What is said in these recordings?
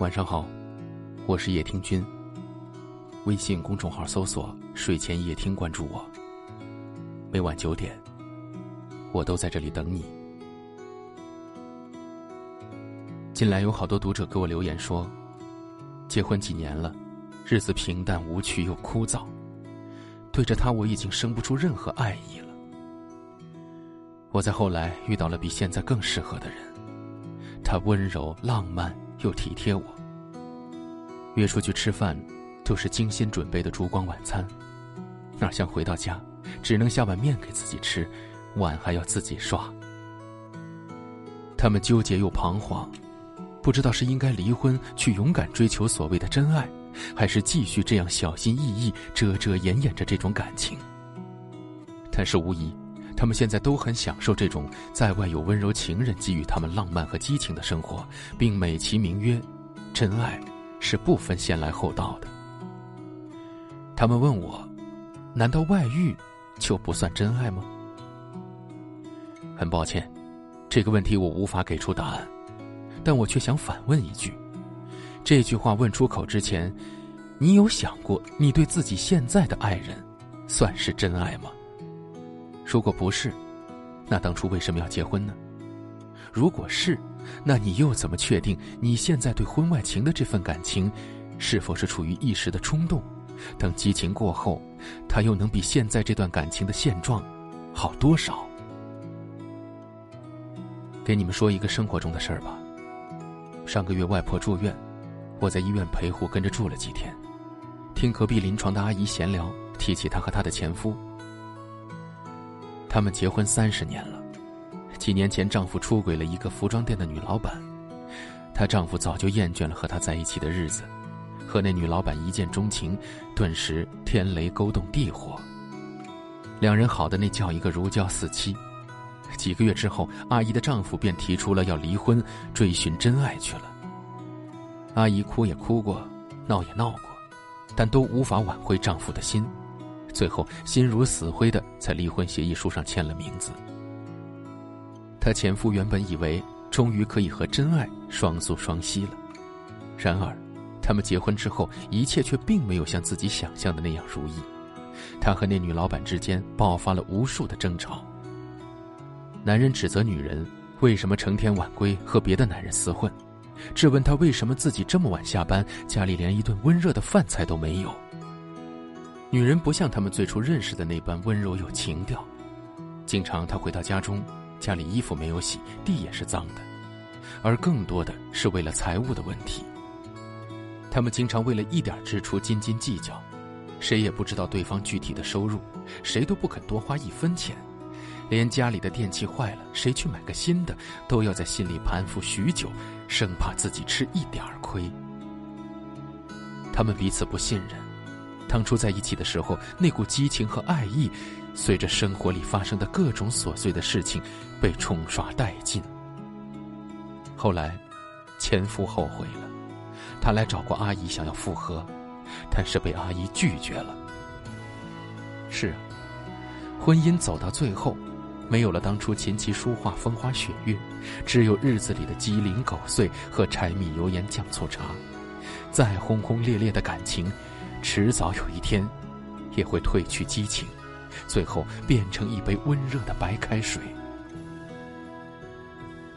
晚上好，我是叶听君。微信公众号搜索“睡前夜听”，关注我。每晚九点，我都在这里等你。近来有好多读者给我留言说，结婚几年了，日子平淡无趣又枯燥，对着他我已经生不出任何爱意了。我在后来遇到了比现在更适合的人，他温柔浪漫。又体贴我，约出去吃饭，都是精心准备的烛光晚餐，哪像回到家，只能下碗面给自己吃，碗还要自己刷。他们纠结又彷徨，不知道是应该离婚去勇敢追求所谓的真爱，还是继续这样小心翼翼、遮遮掩掩着这种感情。但是无疑。他们现在都很享受这种在外有温柔情人给予他们浪漫和激情的生活，并美其名曰“真爱”，是不分先来后到的。他们问我：“难道外遇就不算真爱吗？”很抱歉，这个问题我无法给出答案，但我却想反问一句：这句话问出口之前，你有想过你对自己现在的爱人算是真爱吗？如果不是，那当初为什么要结婚呢？如果是，那你又怎么确定你现在对婚外情的这份感情，是否是处于一时的冲动？等激情过后，他又能比现在这段感情的现状好多少？给你们说一个生活中的事儿吧。上个月外婆住院，我在医院陪护跟着住了几天，听隔壁临床的阿姨闲聊，提起她和她的前夫。他们结婚三十年了，几年前丈夫出轨了一个服装店的女老板，她丈夫早就厌倦了和她在一起的日子，和那女老板一见钟情，顿时天雷勾动地火。两人好的那叫一个如胶似漆，几个月之后，阿姨的丈夫便提出了要离婚，追寻真爱去了。阿姨哭也哭过，闹也闹过，但都无法挽回丈夫的心。最后，心如死灰的在离婚协议书上签了名字。她前夫原本以为终于可以和真爱双宿双栖了，然而，他们结婚之后，一切却并没有像自己想象的那样如意。他和那女老板之间爆发了无数的争吵。男人指责女人为什么成天晚归和别的男人厮混，质问他为什么自己这么晚下班，家里连一顿温热的饭菜都没有。女人不像他们最初认识的那般温柔有情调，经常她回到家中，家里衣服没有洗，地也是脏的，而更多的是为了财务的问题。他们经常为了一点支出斤斤计较，谁也不知道对方具体的收入，谁都不肯多花一分钱，连家里的电器坏了，谁去买个新的，都要在心里盘复许久，生怕自己吃一点亏。他们彼此不信任。当初在一起的时候，那股激情和爱意，随着生活里发生的各种琐碎的事情，被冲刷殆尽。后来，前夫后悔了，他来找过阿姨，想要复合，但是被阿姨拒绝了。是啊，婚姻走到最后，没有了当初琴棋书画、风花雪月，只有日子里的鸡零狗碎和柴米油盐酱醋茶。再轰轰烈烈的感情。迟早有一天，也会褪去激情，最后变成一杯温热的白开水。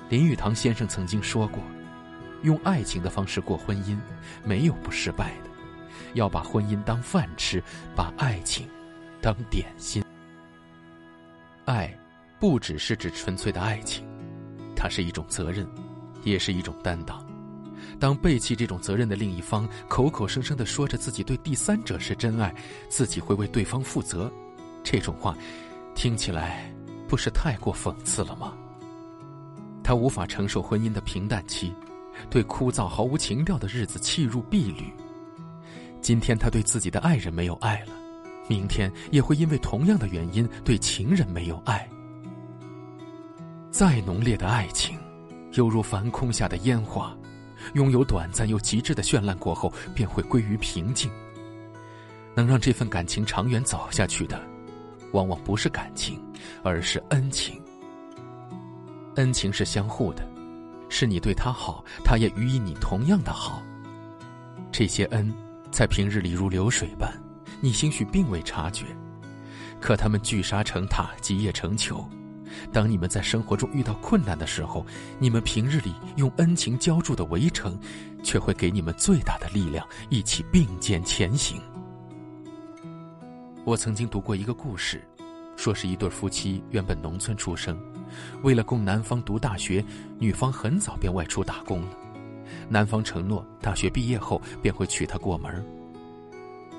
林语堂先生曾经说过：“用爱情的方式过婚姻，没有不失败的。要把婚姻当饭吃，把爱情当点心。爱，不只是指纯粹的爱情，它是一种责任，也是一种担当。”当背弃这种责任的另一方口口声声的说着自己对第三者是真爱，自己会为对方负责，这种话听起来不是太过讽刺了吗？他无法承受婚姻的平淡期，对枯燥毫无情调的日子弃入敝履。今天他对自己的爱人没有爱了，明天也会因为同样的原因对情人没有爱。再浓烈的爱情，犹如繁空下的烟花。拥有短暂又极致的绚烂过后，便会归于平静。能让这份感情长远走下去的，往往不是感情，而是恩情。恩情是相互的，是你对他好，他也予以你同样的好，这些恩，在平日里如流水般，你兴许并未察觉，可他们聚沙成塔，积业成裘。当你们在生活中遇到困难的时候，你们平日里用恩情浇筑的围城，却会给你们最大的力量，一起并肩前行。我曾经读过一个故事，说是一对夫妻原本农村出生，为了供男方读大学，女方很早便外出打工了。男方承诺大学毕业后便会娶她过门。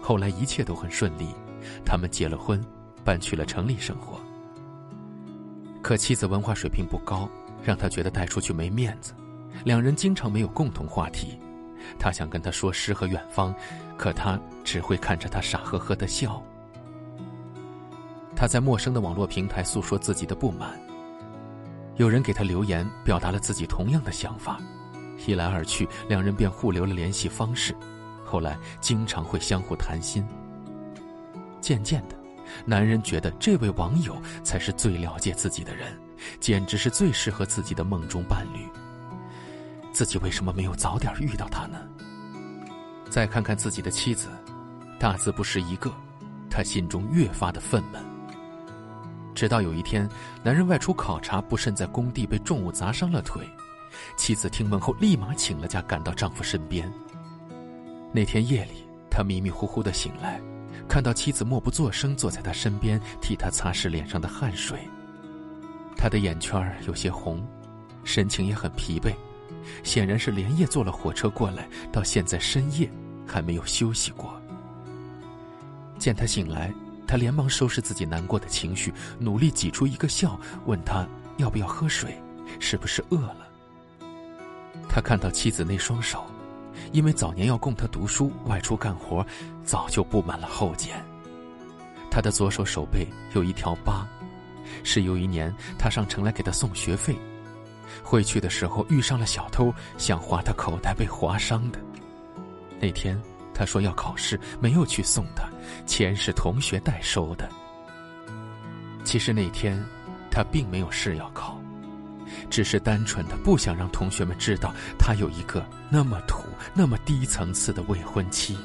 后来一切都很顺利，他们结了婚，搬去了城里生活。可妻子文化水平不高，让他觉得带出去没面子，两人经常没有共同话题。他想跟他说诗和远方，可他只会看着他傻呵呵的笑。他在陌生的网络平台诉说自己的不满，有人给他留言，表达了自己同样的想法，一来二去，两人便互留了联系方式，后来经常会相互谈心。渐渐的。男人觉得这位网友才是最了解自己的人，简直是最适合自己的梦中伴侣。自己为什么没有早点遇到他呢？再看看自己的妻子，大字不识一个，他心中越发的愤懑。直到有一天，男人外出考察，不慎在工地被重物砸伤了腿，妻子听闻后立马请了假，赶到丈夫身边。那天夜里，他迷迷糊糊的醒来。看到妻子默不作声坐在他身边，替他擦拭脸上的汗水。他的眼圈有些红，神情也很疲惫，显然是连夜坐了火车过来，到现在深夜还没有休息过。见他醒来，他连忙收拾自己难过的情绪，努力挤出一个笑，问他要不要喝水，是不是饿了。他看到妻子那双手。因为早年要供他读书、外出干活，早就布满了厚茧。他的左手手背有一条疤，是有一年他上城来给他送学费，回去的时候遇上了小偷，想划他口袋被划伤的。那天他说要考试，没有去送他，钱是同学代收的。其实那天他并没有事要考。只是单纯的不想让同学们知道他有一个那么土、那么低层次的未婚妻。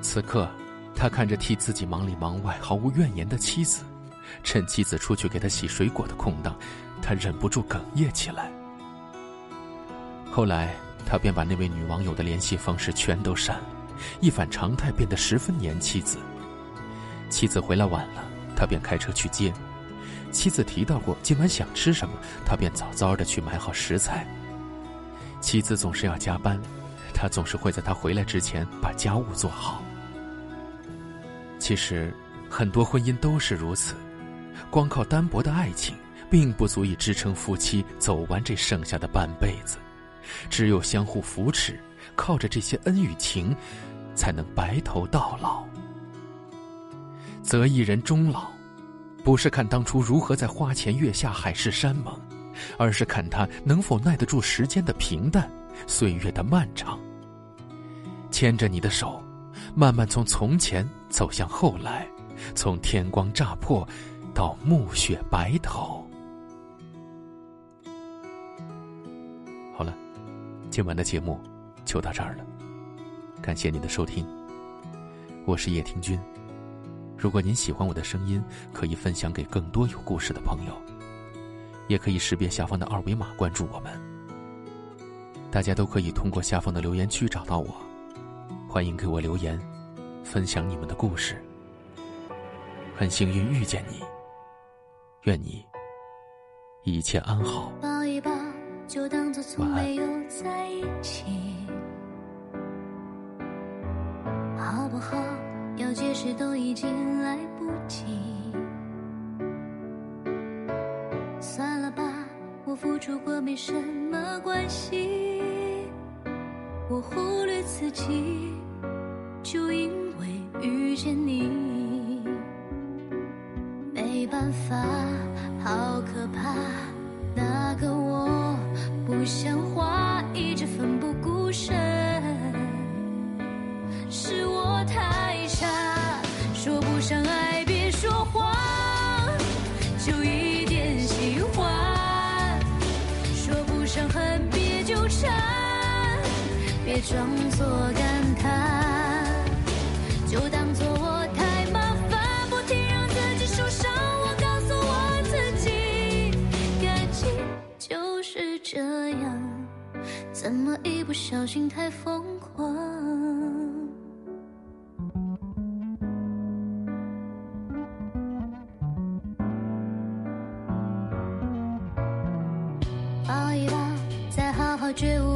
此刻，他看着替自己忙里忙外、毫无怨言的妻子，趁妻子出去给他洗水果的空档，他忍不住哽咽起来。后来，他便把那位女网友的联系方式全都删了，一反常态，变得十分黏妻子。妻子回来晚了，他便开车去接。妻子提到过今晚想吃什么，他便早早的去买好食材。妻子总是要加班，他总是会在他回来之前把家务做好。其实，很多婚姻都是如此，光靠单薄的爱情，并不足以支撑夫妻走完这剩下的半辈子。只有相互扶持，靠着这些恩与情，才能白头到老。择一人终老。不是看当初如何在花前月下海誓山盟，而是看他能否耐得住时间的平淡，岁月的漫长。牵着你的手，慢慢从从前走向后来，从天光乍破，到暮雪白头。好了，今晚的节目就到这儿了，感谢您的收听，我是叶听君。如果您喜欢我的声音，可以分享给更多有故事的朋友，也可以识别下方的二维码关注我们。大家都可以通过下方的留言区找到我，欢迎给我留言，分享你们的故事。很幸运遇见你，愿你一切安好。抱一抱，就当作从没有在一起，要解释都已经来不及，算了吧，我付出过没什么关系，我忽略自己，就因为遇见你，没办法，好可装作感叹，就当作我太麻烦，不停让自己受伤。我告诉我自己，感情就是这样，怎么一不小心太疯狂？抱一抱，再好好觉悟，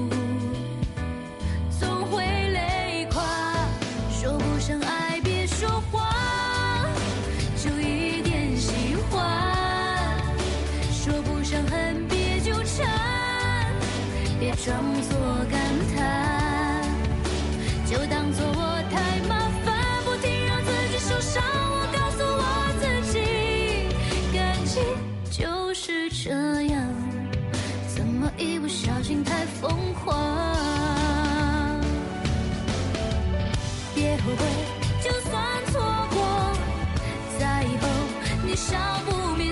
作感叹，就当作我太麻烦，不停让自己受伤。我告诉我自己，感情就是这样，怎么一不小心太疯狂？别后悔，就算错过，在以后你少不免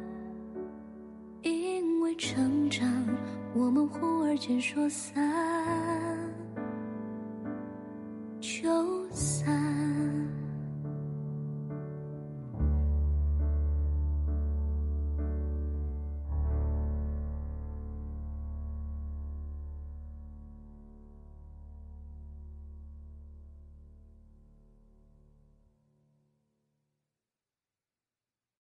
成长，我们忽而间说散。